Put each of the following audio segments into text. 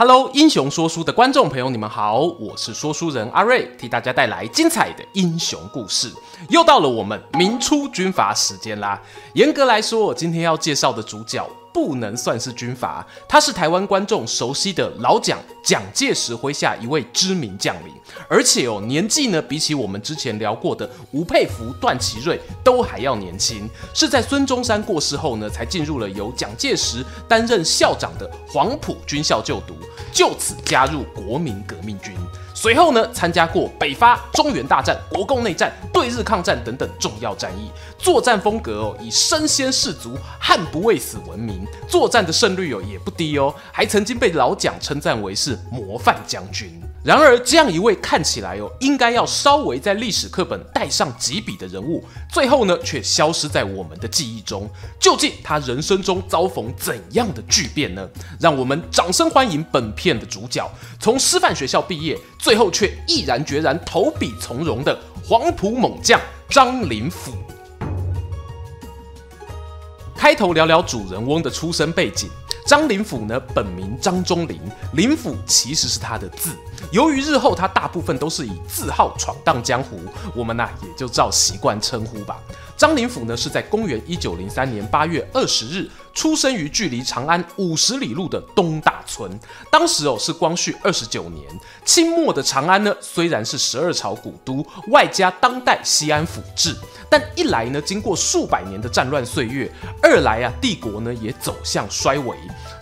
Hello，英雄说书的观众朋友，你们好，我是说书人阿瑞，替大家带来精彩的英雄故事。又到了我们明初军阀时间啦。严格来说，今天要介绍的主角。不能算是军阀，他是台湾观众熟悉的老蒋蒋介石麾下一位知名将领，而且哦年纪呢比起我们之前聊过的吴佩孚、段祺瑞都还要年轻，是在孙中山过世后呢才进入了由蒋介石担任校长的黄埔军校就读，就此加入国民革命军。随后呢，参加过北伐、中原大战、国共内战、对日抗战等等重要战役，作战风格哦以身先士卒、悍不畏死闻名，作战的胜率哦也不低哦，还曾经被老蒋称赞为是模范将军。然而，这样一位看起来哦应该要稍微在历史课本带上几笔的人物，最后呢却消失在我们的记忆中。究竟他人生中遭逢怎样的巨变呢？让我们掌声欢迎本片的主角，从师范学校毕业，最后却毅然决然投笔从戎的黄埔猛将张灵甫。开头聊聊主人翁的出生背景。张灵甫呢，本名张忠林，灵甫其实是他的字。由于日后他大部分都是以字号闯荡江湖，我们呢、也就照习惯称呼吧。张灵甫呢是在公元一九零三年八月二十日出生于距离长安五十里路的东大村。当时哦是光绪二十九年，清末的长安呢虽然是十二朝古都，外加当代西安府治，但一来呢经过数百年的战乱岁月，二来啊帝国呢也走向衰微。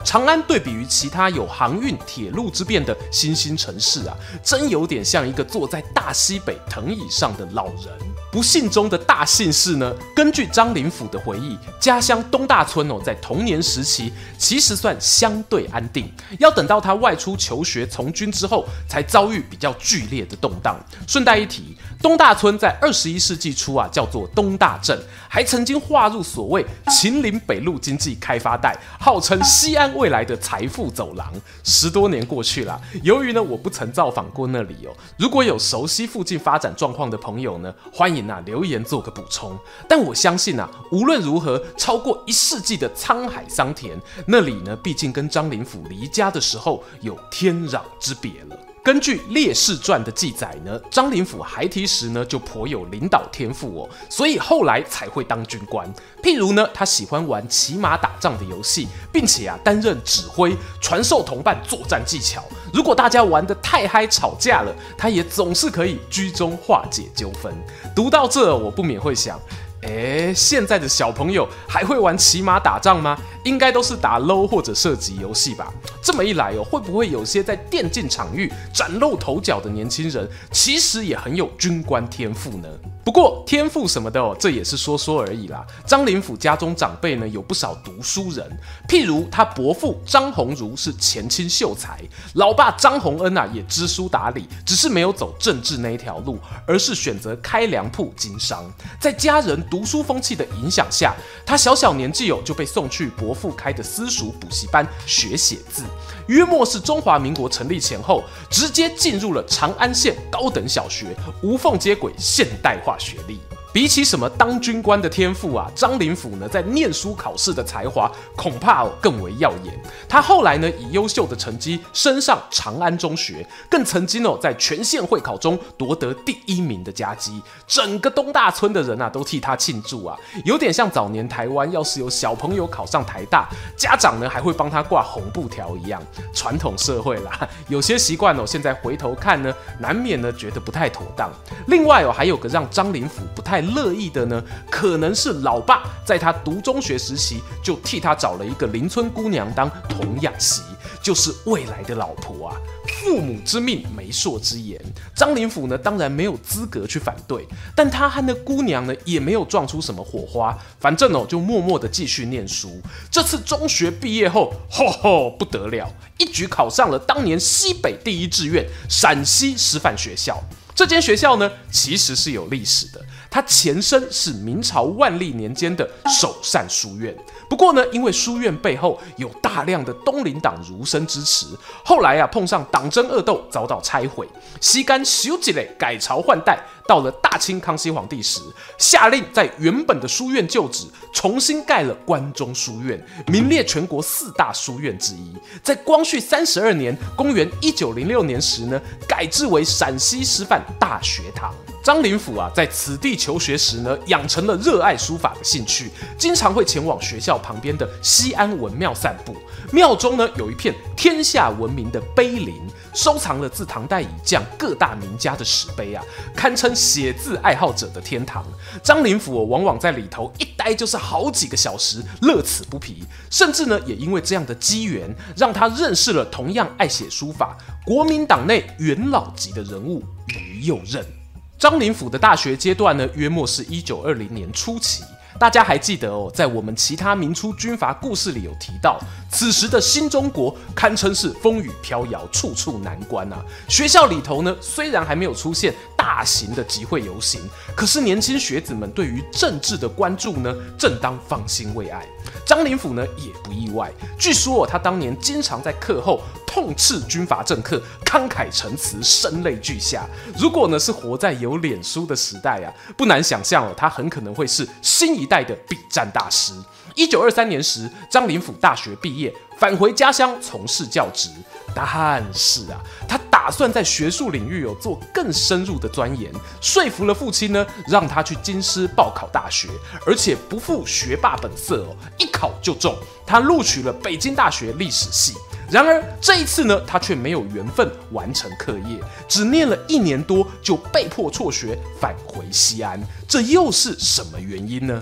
长安对比于其他有航运、铁路之便的新兴城市啊，真有点像一个坐在大西北藤椅上的老人。不幸中的大幸事呢，根据张灵甫的回忆，家乡东大村哦，在童年时期其实算相对安定。要等到他外出求学从军之后，才遭遇比较剧烈的动荡。顺带一提，东大村在二十一世纪初啊，叫做东大镇，还曾经划入所谓秦岭北路经济开发带，号称西安未来的财富走廊。十多年过去了，由于呢我不曾造访过那里哦，如果有熟悉附近发展状况的朋友呢，欢迎。那留言做个补充，但我相信啊，无论如何，超过一世纪的沧海桑田，那里呢，毕竟跟张灵甫离家的时候有天壤之别了。根据《烈士传》的记载呢，张灵甫孩提时呢就颇有领导天赋哦，所以后来才会当军官。譬如呢，他喜欢玩骑马打仗的游戏，并且啊担任指挥，传授同伴作战技巧。如果大家玩得太嗨吵架了，他也总是可以居中化解纠纷。读到这，我不免会想。诶，现在的小朋友还会玩骑马打仗吗？应该都是打 LO 或者射击游戏吧。这么一来哦，会不会有些在电竞场域崭露头角的年轻人，其实也很有军官天赋呢？不过天赋什么的哦，这也是说说而已啦。张灵甫家中长辈呢，有不少读书人，譬如他伯父张鸿儒是前清秀才，老爸张宏恩啊也知书达理，只是没有走政治那一条路，而是选择开粮铺经商。在家人读书风气的影响下，他小小年纪哦就被送去伯父开的私塾补习班学写字。约莫是中华民国成立前后，直接进入了长安县高等小学，无缝接轨现代化学历。比起什么当军官的天赋啊，张灵甫呢在念书考试的才华恐怕更为耀眼。他后来呢以优秀的成绩升上长安中学，更曾经哦在全县会考中夺得第一名的佳绩。整个东大村的人啊都替他庆祝啊，有点像早年台湾要是有小朋友考上台大，家长呢还会帮他挂红布条一样。传统社会啦，有些习惯哦现在回头看呢，难免呢觉得不太妥当。另外哦还有个让张灵甫不太乐意的呢，可能是老爸在他读中学时期就替他找了一个邻村姑娘当童养媳，就是未来的老婆啊。父母之命，媒妁之言，张灵甫呢当然没有资格去反对，但他和那姑娘呢也没有撞出什么火花，反正哦就默默的继续念书。这次中学毕业后，吼吼不得了，一举考上了当年西北第一志愿陕西师范学校。这间学校呢，其实是有历史的。它前身是明朝万历年间的首善书院，不过呢，因为书院背后有大量的东林党儒生支持，后来啊碰上党争恶斗，遭到拆毁。西干修吉嘞改朝换代，到了大清康熙皇帝时，下令在原本的书院旧址重新盖了关中书院，名列全国四大书院之一。在光绪三十二年（公元一九零六年）时呢，改制为陕西师范大学堂。张灵甫啊，在此地求学时呢，养成了热爱书法的兴趣，经常会前往学校旁边的西安文庙散步。庙中呢，有一片天下闻名的碑林，收藏了自唐代以降各大名家的石碑啊，堪称写字爱好者的天堂。张灵甫往往在里头一待就是好几个小时，乐此不疲。甚至呢，也因为这样的机缘，让他认识了同样爱写书法、国民党内元老级的人物于右任。张灵甫的大学阶段呢，约莫是一九二零年初期。大家还记得哦，在我们其他明初军阀故事里有提到，此时的新中国堪称是风雨飘摇，处处难关啊。学校里头呢，虽然还没有出现大型的集会游行，可是年轻学子们对于政治的关注呢，正当方兴未艾。张灵甫呢，也不意外。据说哦他当年经常在课后痛斥军阀政客，慷慨陈词，声泪俱下。如果呢是活在有脸书的时代啊，不难想象哦，他很可能会是新一代的笔战大师。一九二三年时，张灵甫大学毕业，返回家乡从事教职。但是啊，他打算在学术领域有做更深入的钻研，说服了父亲呢，让他去京师报考大学，而且不负学霸本色哦，一考就中，他录取了北京大学历史系。然而这一次呢，他却没有缘分完成课业，只念了一年多就被迫辍学返回西安。这又是什么原因呢？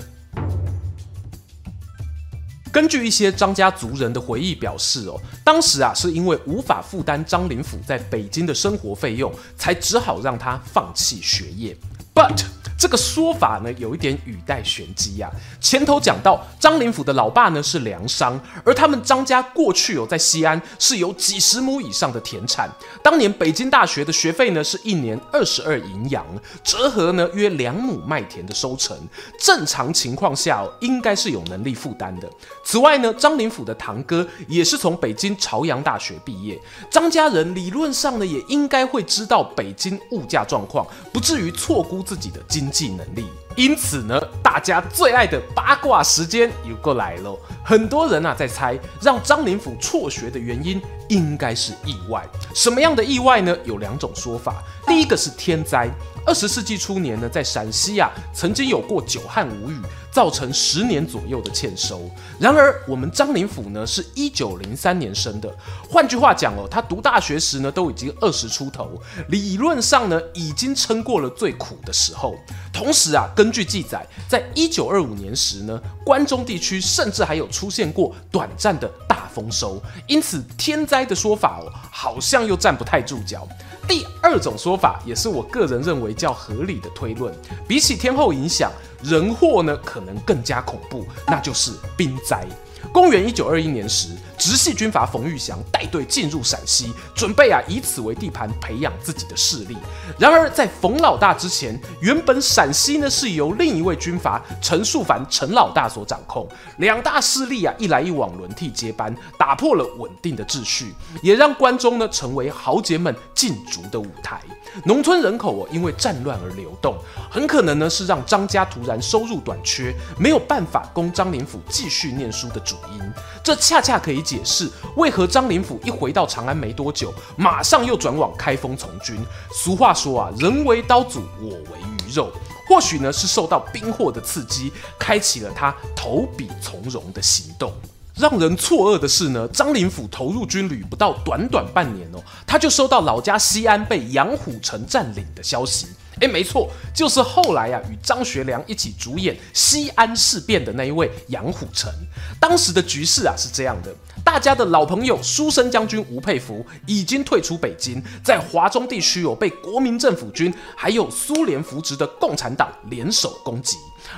根据一些张家族人的回忆表示，哦，当时啊是因为无法负担张灵甫在北京的生活费用，才只好让他放弃学业。But 这个说法呢，有一点语带玄机呀。前头讲到，张灵甫的老爸呢是粮商，而他们张家过去哦，在西安是有几十亩以上的田产。当年北京大学的学费呢，是一年二十二银洋，折合呢约两亩麦田的收成。正常情况下哦，应该是有能力负担的。此外呢，张灵甫的堂哥也是从北京朝阳大学毕业，张家人理论上呢，也应该会知道北京物价状况，不至于错估自己的经经济能力，因此呢，大家最爱的八卦时间又过来了。很多人啊在猜，让张灵甫辍学的原因应该是意外。什么样的意外呢？有两种说法。第一个是天灾。二十世纪初年呢，在陕西啊，曾经有过久旱无雨。造成十年左右的欠收。然而，我们张灵甫呢，是一九零三年生的。换句话讲哦，他读大学时呢，都已经二十出头，理论上呢，已经撑过了最苦的时候。同时啊，跟根据记载，在一九二五年时呢，关中地区甚至还有出现过短暂的大丰收。因此，天灾的说法哦，好像又站不太住脚。第二种说法，也是我个人认为较合理的推论，比起天后影响，人祸呢可能更加恐怖，那就是兵灾。公元一九二一年时，直系军阀冯玉祥带队进入陕西，准备啊以此为地盘培养自己的势力。然而在冯老大之前，原本陕西呢是由另一位军阀陈树藩陈老大所掌控。两大势力啊一来一往轮替接班，打破了稳定的秩序，也让关中呢成为豪杰们竞逐的舞台。农村人口哦因为战乱而流动，很可能呢是让张家突然收入短缺，没有办法供张灵甫继续念书的主因。这恰恰可以解释为何张灵甫一回到长安没多久，马上又转往开封从军。俗话说啊，人为刀俎，我为鱼肉。或许呢是受到兵祸的刺激，开启了他投笔从戎的行动。让人错愕的是呢，张灵甫投入军旅不到短短半年哦，他就收到老家西安被杨虎城占领的消息。哎，没错，就是后来啊，与张学良一起主演西安事变的那一位杨虎城。当时的局势啊是这样的：大家的老朋友书生将军吴佩孚已经退出北京，在华中地区有被国民政府军还有苏联扶植的共产党联手攻击。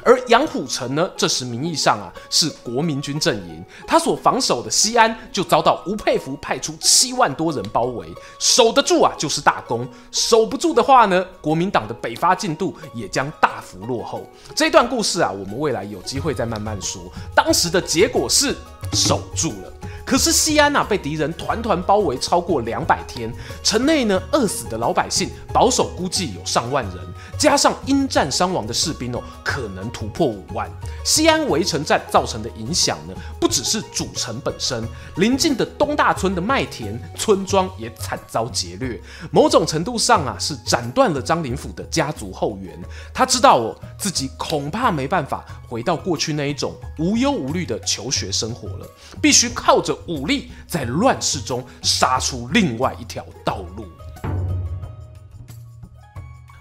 而杨虎城呢，这时名义上啊是国民军阵营，他所防守的西安就遭到吴佩孚派出七万多人包围，守得住啊就是大功，守不住的话呢，国民党的北伐进度也将大幅落后。这段故事啊，我们未来有机会再慢慢说。当时的结果是守住了。可是西安、啊，被敌人团团包围超过两百天，城内呢饿死的老百姓保守估计有上万人，加上因战伤亡的士兵哦，可能突破五万。西安围城战造成的影响呢，不只是主城本身，邻近的东大村的麦田村庄也惨遭劫掠，某种程度上啊，是斩断了张灵甫的家族后援。他知道哦，自己恐怕没办法回到过去那一种无忧无虑的求学生活了，必须靠着。武力在乱世中杀出另外一条道路。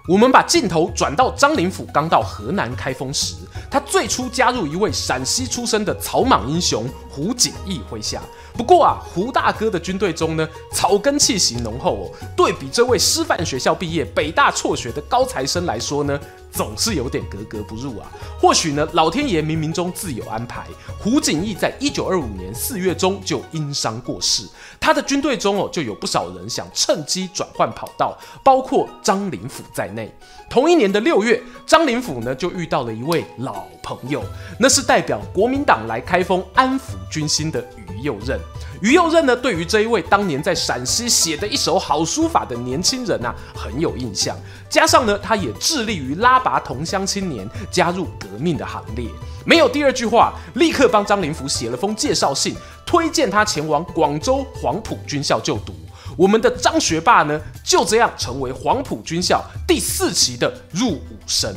我们把镜头转到张灵甫刚到河南开封时，他最初加入一位陕西出身的草莽英雄胡景翼麾下。不过啊，胡大哥的军队中呢，草根气息浓厚哦。对比这位师范学校毕业、北大辍学的高材生来说呢，总是有点格格不入啊。或许呢，老天爷冥冥中自有安排。胡景翼在一九二五年四月中就因伤过世，他的军队中哦，就有不少人想趁机转换跑道，包括张灵甫在内。同一年的六月，张灵甫呢就遇到了一位老朋友，那是代表国民党来开封安抚军心的于右任。于右任呢，对于这一位当年在陕西写的一手好书法的年轻人啊，很有印象。加上呢，他也致力于拉拔同乡青年加入革命的行列。没有第二句话，立刻帮张灵甫写了封介绍信，推荐他前往广州黄埔军校就读。我们的张学霸呢，就这样成为黄埔军校第四期的入伍生。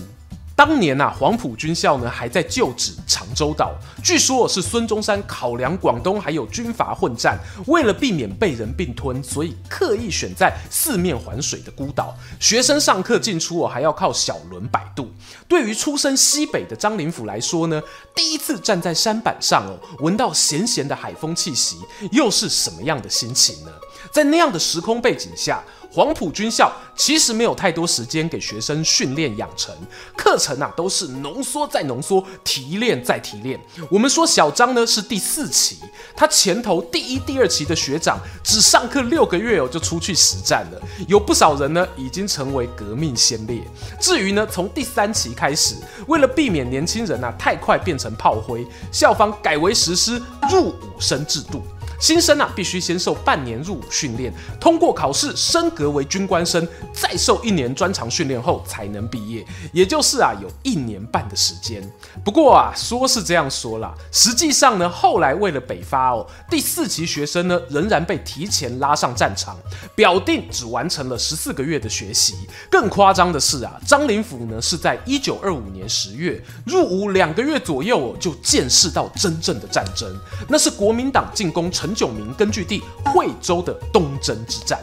当年呐、啊，黄埔军校呢还在旧址长洲岛。据说是孙中山考量广东还有军阀混战，为了避免被人并吞，所以刻意选在四面环水的孤岛。学生上课进出哦，还要靠小轮摆渡。对于出身西北的张灵甫来说呢，第一次站在山板上哦，闻到咸咸的海风气息，又是什么样的心情呢？在那样的时空背景下，黄埔军校其实没有太多时间给学生训练养成，课程啊都是浓缩再浓缩，提炼再提炼。我们说小张呢是第四期，他前头第一、第二期的学长只上课六个月哦就出去实战了，有不少人呢已经成为革命先烈。至于呢从第三期开始，为了避免年轻人啊太快变成炮灰，校方改为实施入伍生制度。新生啊，必须先受半年入伍训练，通过考试升格为军官生，再受一年专长训练后才能毕业，也就是啊，有一年半的时间。不过啊，说是这样说啦，实际上呢，后来为了北伐哦，第四期学生呢，仍然被提前拉上战场，表定只完成了十四个月的学习。更夸张的是啊，张灵甫呢，是在一九二五年十月入伍两个月左右哦，就见识到真正的战争，那是国民党进攻城。陈炯明根据地惠州的东征之战，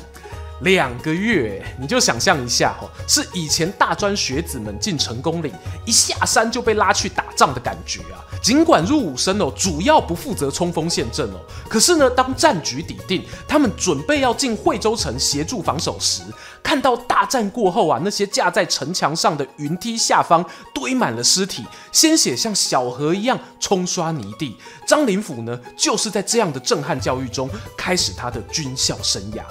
两个月，你就想象一下哦，是以前大专学子们进成功岭，一下山就被拉去打仗的感觉啊。尽管入伍生哦，主要不负责冲锋陷阵哦，可是呢，当战局底定，他们准备要进惠州城协助防守时，看到大战过后啊，那些架在城墙上的云梯下方堆满了尸体，鲜血像小河一样冲刷泥地。张灵甫呢，就是在这样的震撼教育中开始他的军校生涯。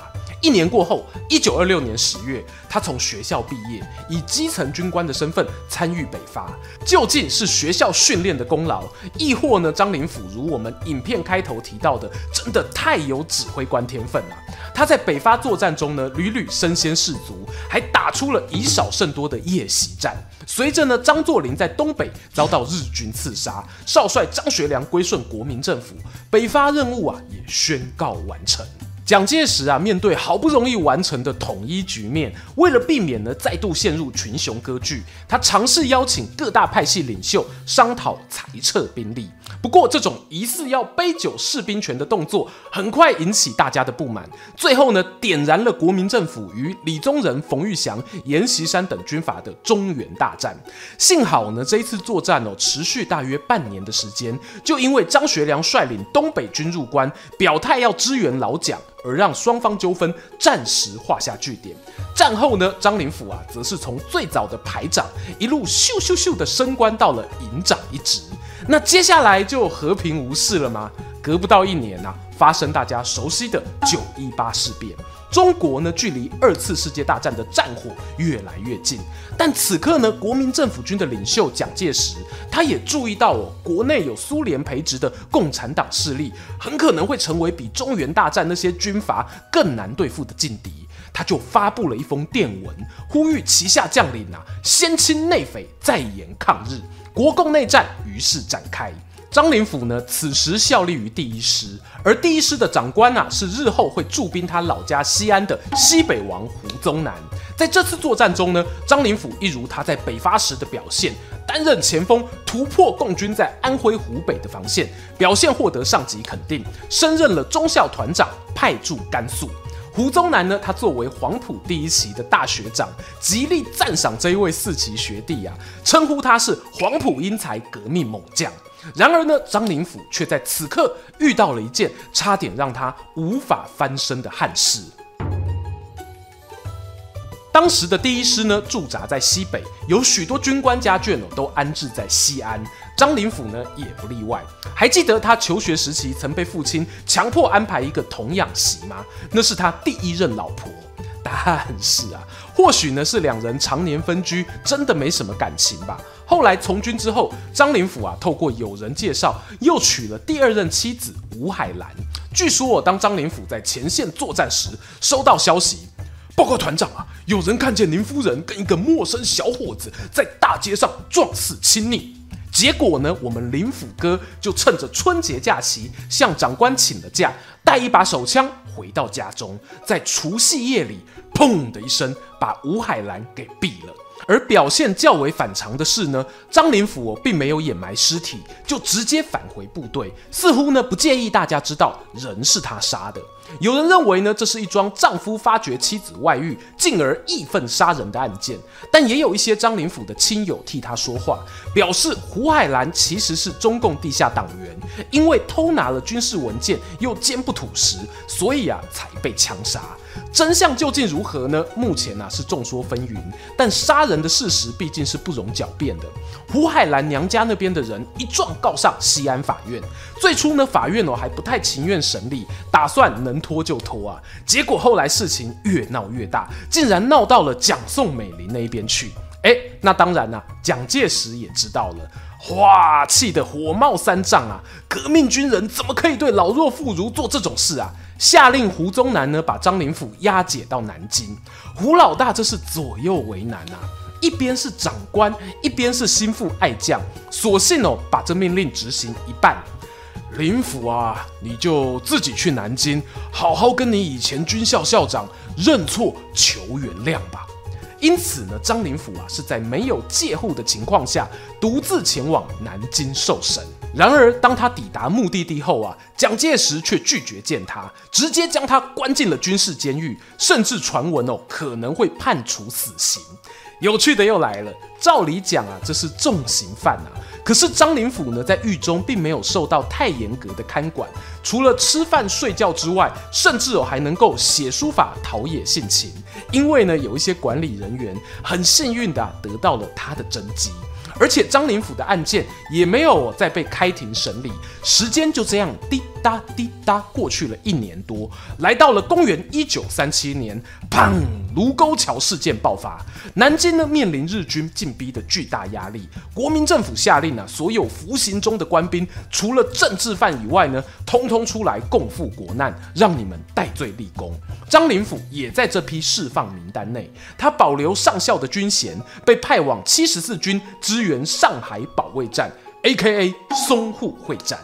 一年过后，一九二六年十月，他从学校毕业，以基层军官的身份参与北伐。究竟是学校训练的功劳，亦或呢？张灵甫如我们影片开头提到的，真的太有指挥官天分了。他在北伐作战中呢，屡屡身先士卒，还打出了以少胜多的夜袭战。随着呢，张作霖在东北遭到日军刺杀，少帅张学良归顺国民政府，北伐任务啊也宣告完成。蒋介石啊，面对好不容易完成的统一局面，为了避免呢再度陷入群雄割据，他尝试邀请各大派系领袖商讨裁撤兵力。不过，这种疑似要杯酒释兵权的动作，很快引起大家的不满，最后呢，点燃了国民政府与李宗仁、冯玉祥、阎锡山等军阀的中原大战。幸好呢，这一次作战哦，持续大约半年的时间，就因为张学良率领东北军入关，表态要支援老蒋。而让双方纠纷暂时画下句点。战后呢，张灵甫啊，则是从最早的排长一路咻咻咻的升官到了营长一职。那接下来就和平无事了吗？隔不到一年呐，发生大家熟悉的九一八事变。中国呢，距离二次世界大战的战火越来越近，但此刻呢，国民政府军的领袖蒋介石，他也注意到哦，国内有苏联培植的共产党势力，很可能会成为比中原大战那些军阀更难对付的劲敌，他就发布了一封电文，呼吁旗下将领啊，先清内匪，再严抗日，国共内战于是展开。张灵甫呢，此时效力于第一师，而第一师的长官啊，是日后会驻兵他老家西安的西北王胡宗南。在这次作战中呢，张灵甫一如他在北伐时的表现，担任前锋，突破共军在安徽、湖北的防线，表现获得上级肯定，升任了中校团长，派驻甘肃。胡宗南呢，他作为黄埔第一期的大学长，极力赞赏这一位四期学弟啊，称呼他是黄埔英才、革命猛将。然而呢，张灵甫却在此刻遇到了一件差点让他无法翻身的憾事。当时的第一师呢，驻扎在西北，有许多军官家眷哦，都安置在西安。张灵甫呢，也不例外。还记得他求学时期曾被父亲强迫安排一个童养媳吗？那是他第一任老婆。但是啊，或许呢是两人常年分居，真的没什么感情吧。后来从军之后，张灵甫啊，透过友人介绍，又娶了第二任妻子吴海兰。据说我当张灵甫在前线作战时，收到消息，报告团长啊，有人看见林夫人跟一个陌生小伙子在大街上撞死亲昵。结果呢，我们林府哥就趁着春节假期，向长官请了假，带一把手枪回到家中，在除夕夜里，砰的一声，把吴海兰给毙了。而表现较为反常的是呢，张灵甫哦，并没有掩埋尸体，就直接返回部队，似乎呢不介意大家知道人是他杀的。有人认为呢，这是一桩丈夫发觉妻子外遇，进而义愤杀人的案件。但也有一些张灵甫的亲友替他说话，表示胡海兰其实是中共地下党员，因为偷拿了军事文件又坚不吐实，所以啊才被枪杀。真相究竟如何呢？目前啊是众说纷纭，但杀人的事实毕竟是不容狡辩的。胡海兰娘家那边的人一状告上西安法院，最初呢法院哦还不太情愿审理，打算能拖就拖啊。结果后来事情越闹越大，竟然闹到了蒋宋美龄那一边去。哎，那当然啦、蒋介石也知道了，哇，气得火冒三丈啊！革命军人怎么可以对老弱妇孺做这种事啊？下令胡宗南呢，把张灵甫押解到南京。胡老大这是左右为难啊，一边是长官，一边是心腹爱将，索性哦，把这命令执行一半。林甫啊，你就自己去南京，好好跟你以前军校校长认错求原谅吧。因此呢，张灵甫啊是在没有借户的情况下，独自前往南京受审。然而，当他抵达目的地后啊，蒋介石却拒绝见他，直接将他关进了军事监狱，甚至传闻哦可能会判处死刑。有趣的又来了，照理讲啊，这是重刑犯啊。可是张灵甫呢，在狱中并没有受到太严格的看管，除了吃饭睡觉之外，甚至哦还能够写书法陶冶性情。因为呢，有一些管理人员很幸运的得到了他的真迹。而且张灵甫的案件也没有再被开庭审理，时间就这样滴答滴答过去了一年多，来到了公元一九三七年，砰！卢沟桥事件爆发，南京呢面临日军进逼的巨大压力，国民政府下令啊，所有服刑中的官兵，除了政治犯以外呢，通通出来共赴国难，让你们戴罪立功。张灵甫也在这批释放名单内，他保留上校的军衔，被派往七十四军支援援上海保卫战 （A.K.A. 淞沪会战）。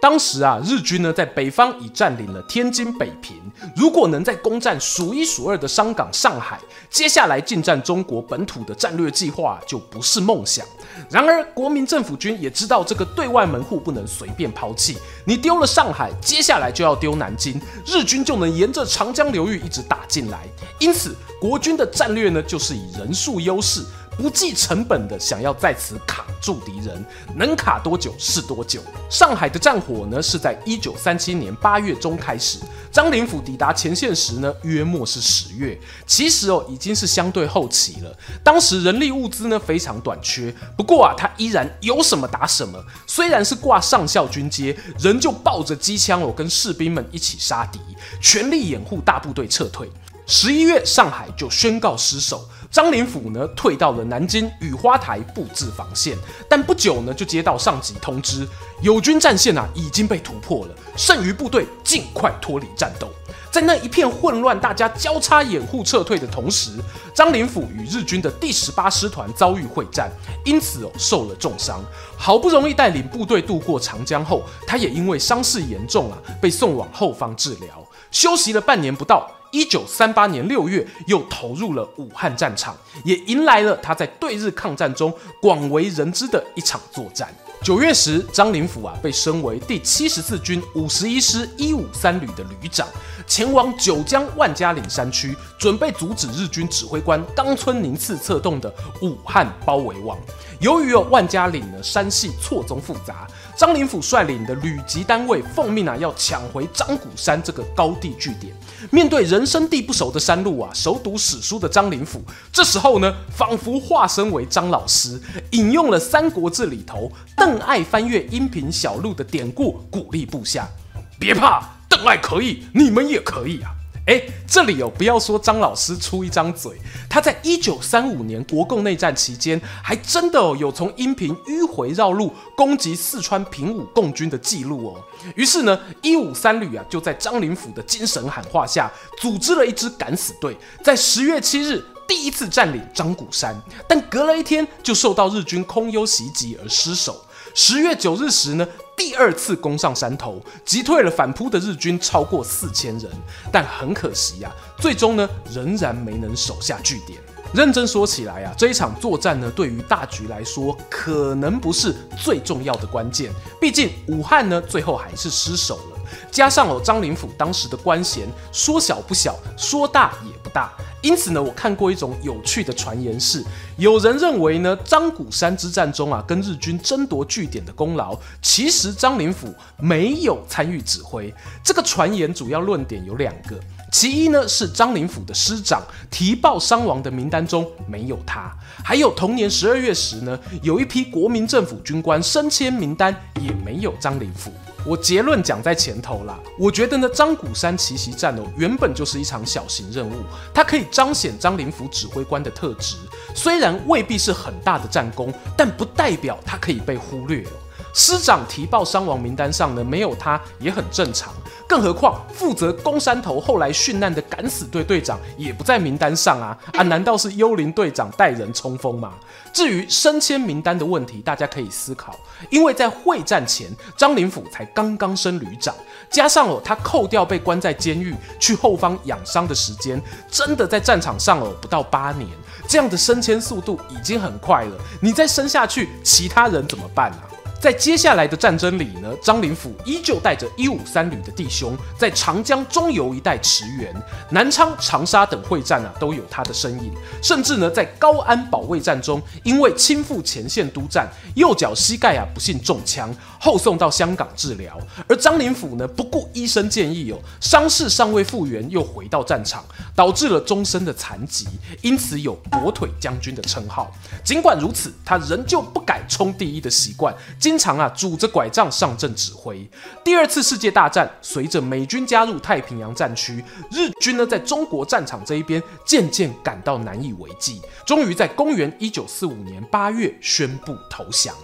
当时啊，日军呢在北方已占领了天津、北平，如果能在攻占数一数二的商港上海，接下来进占中国本土的战略计划就不是梦想。然而，国民政府军也知道这个对外门户不能随便抛弃，你丢了上海，接下来就要丢南京，日军就能沿着长江流域一直打进来。因此，国军的战略呢就是以人数优势。不计成本的想要在此卡住敌人，能卡多久是多久。上海的战火呢，是在一九三七年八月中开始。张灵甫抵达前线时呢，约莫是十月。其实哦，已经是相对后期了。当时人力物资呢非常短缺，不过啊，他依然有什么打什么。虽然是挂上校军阶，仍旧抱着机枪哦，跟士兵们一起杀敌，全力掩护大部队撤退。十一月，上海就宣告失守。张灵甫呢，退到了南京雨花台布置防线，但不久呢，就接到上级通知，友军战线啊已经被突破了，剩余部队尽快脱离战斗。在那一片混乱、大家交叉掩护撤退的同时，张灵甫与日军的第十八师团遭遇会战，因此哦受了重伤。好不容易带领部队渡过长江后，他也因为伤势严重啊，被送往后方治疗，休息了半年不到。一九三八年六月，又投入了武汉战场，也迎来了他在对日抗战中广为人知的一场作战。九月时，张灵甫啊被升为第七十四军五十一师一五三旅的旅长，前往九江万家岭山区，准备阻止日军指挥官冈村宁次策动的武汉包围网。由于哦万家岭的山系错综复杂。张灵甫率领的旅级单位奉命啊，要抢回张鼓山这个高地据点。面对人生地不熟的山路啊，熟读史书的张灵甫，这时候呢，仿佛化身为张老师，引用了《三国志》里头邓艾翻越阴平小路的典故，鼓励部下：别怕，邓艾可以，你们也可以啊。哎，这里有不要说张老师出一张嘴，他在一九三五年国共内战期间，还真的有从阴平迂回绕路攻击四川平武共军的记录哦。于是呢，一五三旅啊就在张灵甫的精神喊话下，组织了一支敢死队，在十月七日第一次占领张鼓山，但隔了一天就受到日军空优袭击而失守。十月九日时呢，第二次攻上山头，击退了反扑的日军超过四千人，但很可惜呀、啊，最终呢仍然没能守下据点。认真说起来啊，这一场作战呢，对于大局来说可能不是最重要的关键，毕竟武汉呢最后还是失守了。加上哦，张灵甫当时的官衔说小不小，说大也不大。因此呢，我看过一种有趣的传言是，有人认为呢，张鼓山之战中啊，跟日军争夺据点的功劳，其实张灵甫没有参与指挥。这个传言主要论点有两个，其一呢是张灵甫的师长提报伤亡的名单中没有他，还有同年十二月时呢，有一批国民政府军官升迁名单也没有张灵甫。我结论讲在前头啦，我觉得呢，张鼓山奇袭战哦，原本就是一场小型任务，它可以彰显张灵甫指挥官的特质，虽然未必是很大的战功，但不代表它可以被忽略哦。师长提报伤亡名单上呢，没有他也很正常。更何况负责攻山头后来殉难的敢死队队长也不在名单上啊啊！难道是幽灵队长带人冲锋吗？至于升迁名单的问题，大家可以思考，因为在会战前，张灵甫才刚刚升旅长，加上哦他扣掉被关在监狱去后方养伤的时间，真的在战场上哦不到八年，这样的升迁速度已经很快了。你再升下去，其他人怎么办啊？在接下来的战争里呢，张灵甫依旧带着一五三旅的弟兄，在长江中游一带驰援，南昌、长沙等会战啊，都有他的身影。甚至呢，在高安保卫战中，因为亲赴前线督战，右脚膝盖啊不幸中枪，后送到香港治疗。而张灵甫呢，不顾医生建议哦，伤势尚未复原，又回到战场，导致了终身的残疾，因此有“跛腿将军”的称号。尽管如此，他仍旧不改冲第一的习惯。经常啊，拄着拐杖上阵指挥。第二次世界大战，随着美军加入太平洋战区，日军呢在中国战场这一边渐渐感到难以为继，终于在公元一九四五年八月宣布投降。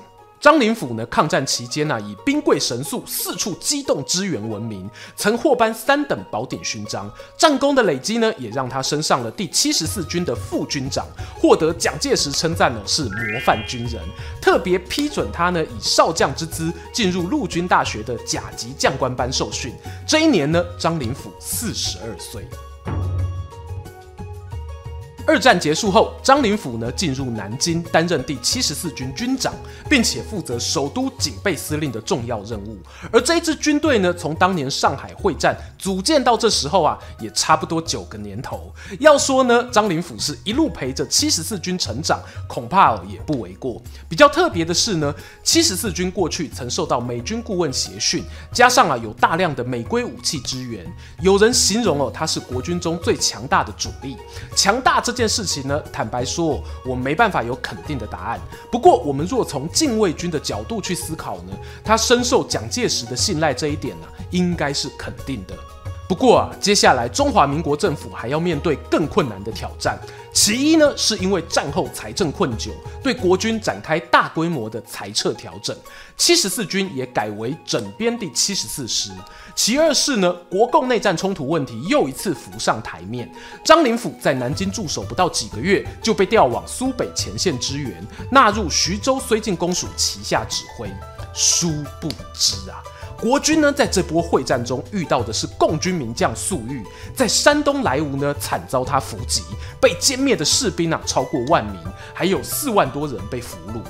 张灵甫呢，抗战期间呢、以兵贵神速、四处机动支援闻名，曾获颁三等宝典勋章。战功的累积呢，也让他升上了第七十四军的副军长，获得蒋介石称赞呢是模范军人，特别批准他呢以少将之姿进入陆军大学的甲级将官班受训。这一年呢，张灵甫四十二岁。二战结束后，张灵甫呢进入南京，担任第七十四军军长，并且负责首都警备司令的重要任务。而这支军队呢，从当年上海会战组建到这时候啊，也差不多九个年头。要说呢，张灵甫是一路陪着七十四军成长，恐怕也不为过。比较特别的是呢，七十四军过去曾受到美军顾问协训，加上啊有大量的美规武器支援，有人形容哦，他是国军中最强大的主力。强大这件件事情呢，坦白说，我没办法有肯定的答案。不过，我们若从禁卫军的角度去思考呢，他深受蒋介石的信赖这一点呢、应该是肯定的。不过啊，接下来中华民国政府还要面对更困难的挑战。其一呢，是因为战后财政困窘，对国军展开大规模的裁撤调整，七十四军也改为整编第七十四师。其二是呢，国共内战冲突问题又一次浮上台面。张灵甫在南京驻守不到几个月，就被调往苏北前线支援，纳入徐州绥靖公署旗下指挥。殊不知啊。国军呢，在这波会战中遇到的是共军名将粟裕，在山东莱芜呢，惨遭他伏击，被歼灭的士兵啊超过万名，还有四万多人被俘虏。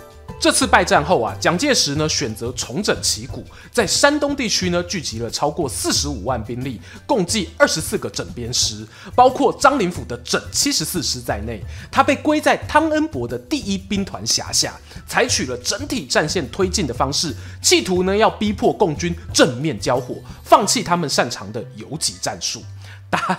这次败战后啊，蒋介石呢选择重整旗鼓，在山东地区呢聚集了超过四十五万兵力，共计二十四个整编师，包括张灵甫的整七十四师在内。他被归在汤恩伯的第一兵团辖下，采取了整体战线推进的方式，企图呢要逼迫共军正面交火，放弃他们擅长的游击战术。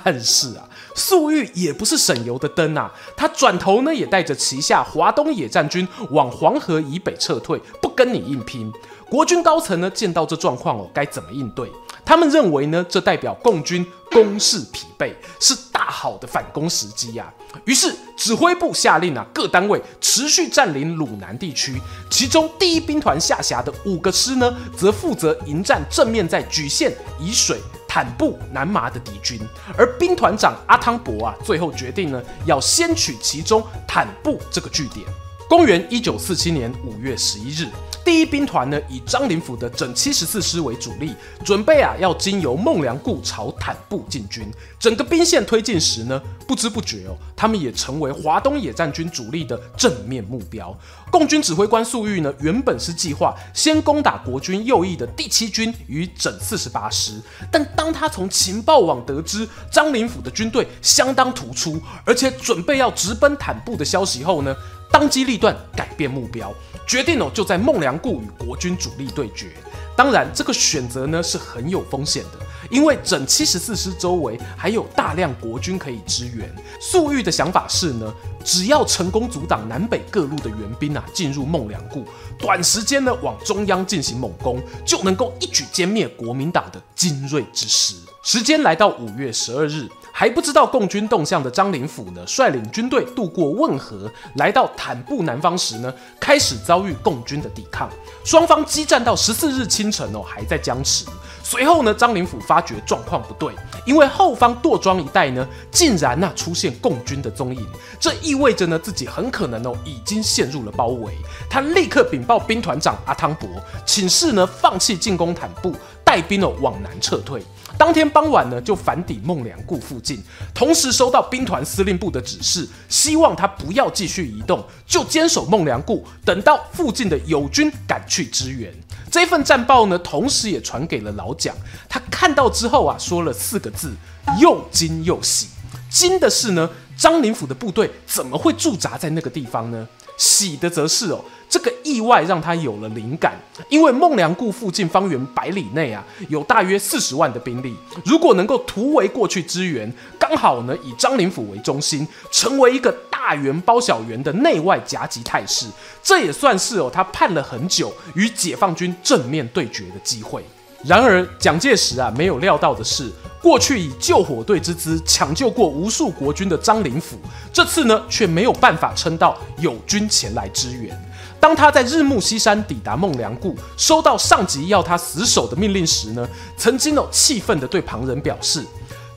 但是啊，粟裕也不是省油的灯啊，他转头呢也带着旗下华东野战军往黄河以北撤退，不跟你硬拼。国军高层呢见到这状况哦，该怎么应对？他们认为呢，这代表共军攻势疲惫，是大好的反攻时机呀、啊。于是指挥部下令啊，各单位持续占领鲁南地区，其中第一兵团下辖的五个师呢，则负责迎战正面在莒县、沂水。坦布、南麻的敌军，而兵团长阿汤伯啊，最后决定呢，要先取其中坦布这个据点。公元一九四七年五月十一日。第一兵团呢，以张灵甫的整七十四师为主力，准备啊要经由孟良崮朝坦布进军。整个兵线推进时呢，不知不觉哦，他们也成为华东野战军主力的正面目标。共军指挥官粟裕呢，原本是计划先攻打国军右翼的第七军与整四十八师，但当他从情报网得知张灵甫的军队相当突出，而且准备要直奔坦布的消息后呢，当机立断，改变目标。决定哦，就在孟良崮与国军主力对决。当然，这个选择呢是很有风险的，因为整七十四师周围还有大量国军可以支援。粟裕的想法是呢，只要成功阻挡南北各路的援兵啊进入孟良崮，短时间呢往中央进行猛攻，就能够一举歼灭国民党的精锐之师。时间来到五月十二日。还不知道共军动向的张灵甫呢，率领军队渡过汶河，来到坦布南方时呢，开始遭遇共军的抵抗。双方激战到十四日清晨哦，还在僵持。随后呢，张灵甫发觉状况不对，因为后方垛庄一带呢，竟然呐出现共军的踪影，这意味着呢自己很可能哦已经陷入了包围。他立刻禀报兵团长阿汤伯，请示呢放弃进攻坦布，带兵哦往南撤退。当天傍晚呢，就返抵孟良崮附近，同时收到兵团司令部的指示，希望他不要继续移动，就坚守孟良崮，等到附近的友军赶去支援。这份战报呢，同时也传给了老蒋，他看到之后啊，说了四个字：又惊又喜。惊的是呢，张灵甫的部队怎么会驻扎在那个地方呢？喜的则是哦。这个意外让他有了灵感，因为孟良崮附近方圆百里内啊，有大约四十万的兵力，如果能够突围过去支援，刚好呢以张灵甫为中心，成为一个大圆包小圆的内外夹击态势，这也算是哦他盼了很久与解放军正面对决的机会。然而蒋介石啊没有料到的是，过去以救火队之姿抢救过无数国军的张灵甫，这次呢却没有办法撑到友军前来支援。当他在日暮西山抵达孟良崮，收到上级要他死守的命令时呢，曾经哦气愤地对旁人表示：“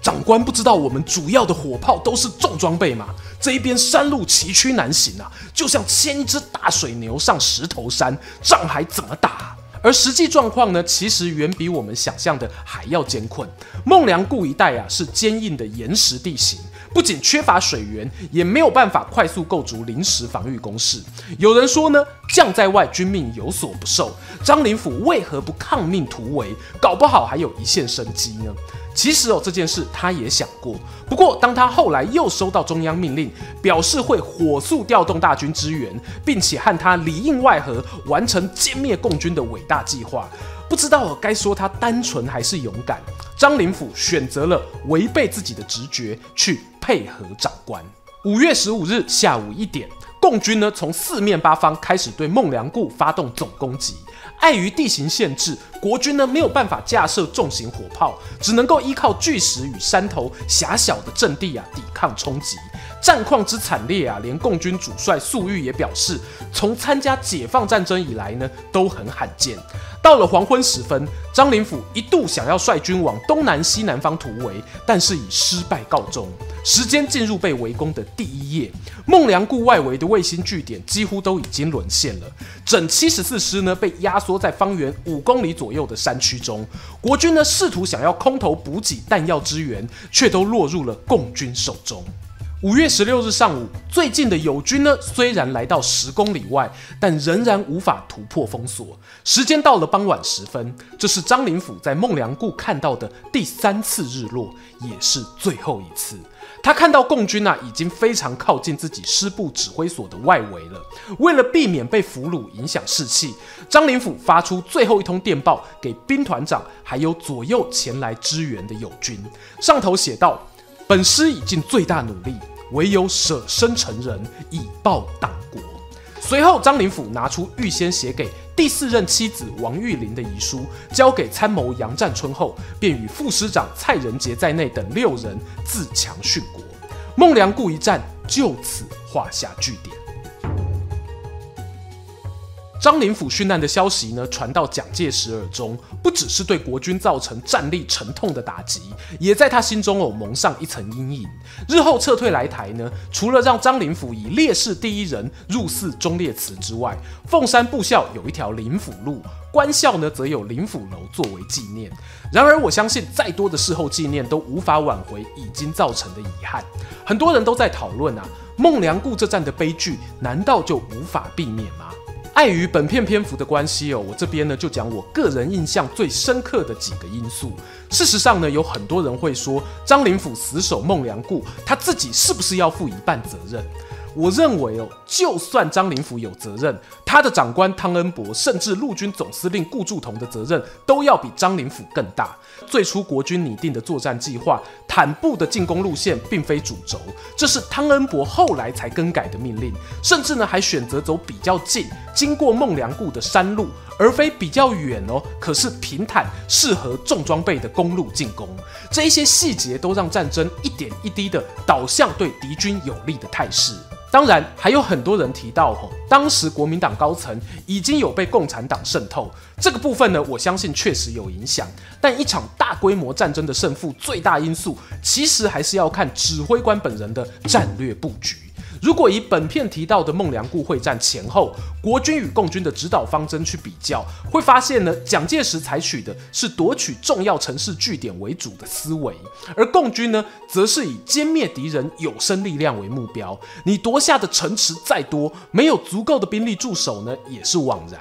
长官不知道我们主要的火炮都是重装备吗？这一边山路崎岖难行啊，就像牵一只大水牛上石头山，仗还怎么打？”而实际状况呢，其实远比我们想象的还要艰困。孟良崮一带啊，是坚硬的岩石地形，不仅缺乏水源，也没有办法快速构筑临时防御工事。有人说呢，将在外，君命有所不受。张灵甫为何不抗命突围？搞不好还有一线生机呢？其实哦，这件事他也想过。不过，当他后来又收到中央命令，表示会火速调动大军支援，并且和他里应外合，完成歼灭共军的伟大计划，不知道该说他单纯还是勇敢。张灵甫选择了违背自己的直觉，去配合长官。五月十五日下午一点，共军呢从四面八方开始对孟良崮发动总攻击。碍于地形限制，国军呢没有办法架设重型火炮，只能够依靠巨石与山头狭小的阵地啊抵抗冲击。战况之惨烈啊，连共军主帅粟裕也表示，从参加解放战争以来呢都很罕见。到了黄昏时分，张灵甫一度想要率军往东南西南方突围，但是以失败告终。时间进入被围攻的第一夜，孟良崮外围的卫星据点几乎都已经沦陷了。整七十四师呢被压缩在方圆五公里左右的山区中，国军呢试图想要空投补给弹药支援，却都落入了共军手中。五月十六日上午，最近的友军呢，虽然来到十公里外，但仍然无法突破封锁。时间到了傍晚时分，这是张灵甫在孟良崮看到的第三次日落，也是最后一次。他看到共军啊，已经非常靠近自己师部指挥所的外围了。为了避免被俘虏影响士气，张灵甫发出最后一通电报给兵团长，还有左右前来支援的友军，上头写道。本师已尽最大努力，唯有舍身成仁，以报党国。随后，张灵甫拿出预先写给第四任妻子王玉玲的遗书，交给参谋杨占春后，便与副师长蔡仁杰在内等六人自强殉国。孟良崮一战就此画下句点。张灵甫殉难的消息呢，传到蒋介石耳中，不只是对国军造成战力沉痛的打击，也在他心中哦蒙上一层阴影。日后撤退来台呢，除了让张灵甫以烈士第一人入祀忠烈祠之外，凤山步校有一条灵甫路，官校呢则有灵甫楼作为纪念。然而，我相信再多的事后纪念都无法挽回已经造成的遗憾。很多人都在讨论啊，孟良崮这战的悲剧，难道就无法避免吗？碍于本片篇幅的关系哦，我这边呢就讲我个人印象最深刻的几个因素。事实上呢，有很多人会说张灵甫死守孟良崮，他自己是不是要负一半责任？我认为哦，就算张灵甫有责任，他的长官汤恩伯，甚至陆军总司令顾祝同的责任，都要比张灵甫更大。最初国军拟定的作战计划，坦布的进攻路线并非主轴，这是汤恩伯后来才更改的命令，甚至呢还选择走比较近，经过孟良崮的山路，而非比较远哦，可是平坦适合重装备的公路进攻。这一些细节都让战争一点一滴的导向对敌军有利的态势。当然，还有很多人提到，吼，当时国民党高层已经有被共产党渗透，这个部分呢，我相信确实有影响。但一场大规模战争的胜负，最大因素其实还是要看指挥官本人的战略布局。如果以本片提到的孟良崮会战前后国军与共军的指导方针去比较，会发现呢，蒋介石采取的是夺取重要城市据点为主的思维，而共军呢，则是以歼灭敌人有生力量为目标。你夺下的城池再多，没有足够的兵力驻守呢，也是枉然。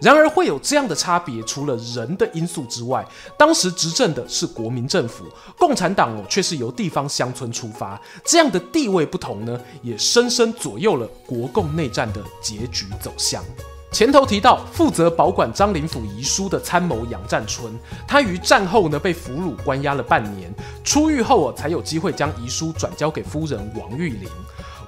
然而会有这样的差别，除了人的因素之外，当时执政的是国民政府，共产党哦，却是由地方乡村出发，这样的地位不同呢，也是。深深左右了国共内战的结局走向。前头提到，负责保管张灵甫遗书的参谋杨占春，他于战后呢被俘虏关押了半年，出狱后啊才有机会将遗书转交给夫人王玉玲。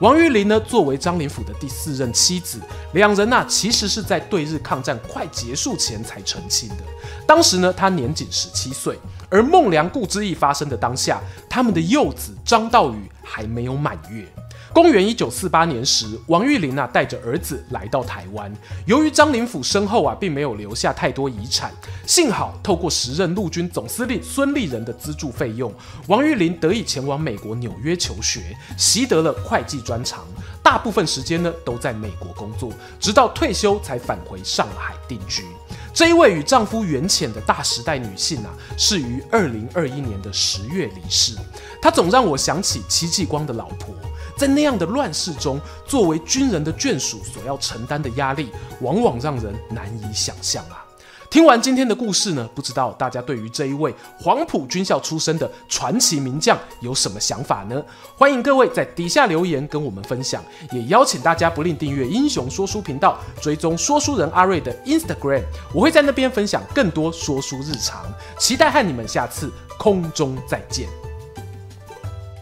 王玉玲呢作为张灵甫的第四任妻子，两人呐其实是在对日抗战快结束前才成亲的。当时呢他年仅十七岁，而孟良崮之役发生的当下，他们的幼子张道宇还没有满月。公元一九四八年时，王玉林啊带着儿子来到台湾。由于张灵甫身后啊并没有留下太多遗产，幸好透过时任陆军总司令孙立人的资助费用，王玉林得以前往美国纽约求学，习得了会计专长。大部分时间呢都在美国工作，直到退休才返回上海定居。这一位与丈夫缘浅的大时代女性啊，是于二零二一年的十月离世。她总让我想起戚继光的老婆，在那样的乱世中，作为军人的眷属所要承担的压力，往往让人难以想象啊。听完今天的故事呢，不知道大家对于这一位黄埔军校出身的传奇名将有什么想法呢？欢迎各位在底下留言跟我们分享，也邀请大家不吝订阅英雄说书频道，追踪说书人阿瑞的 Instagram，我会在那边分享更多说书日常，期待和你们下次空中再见。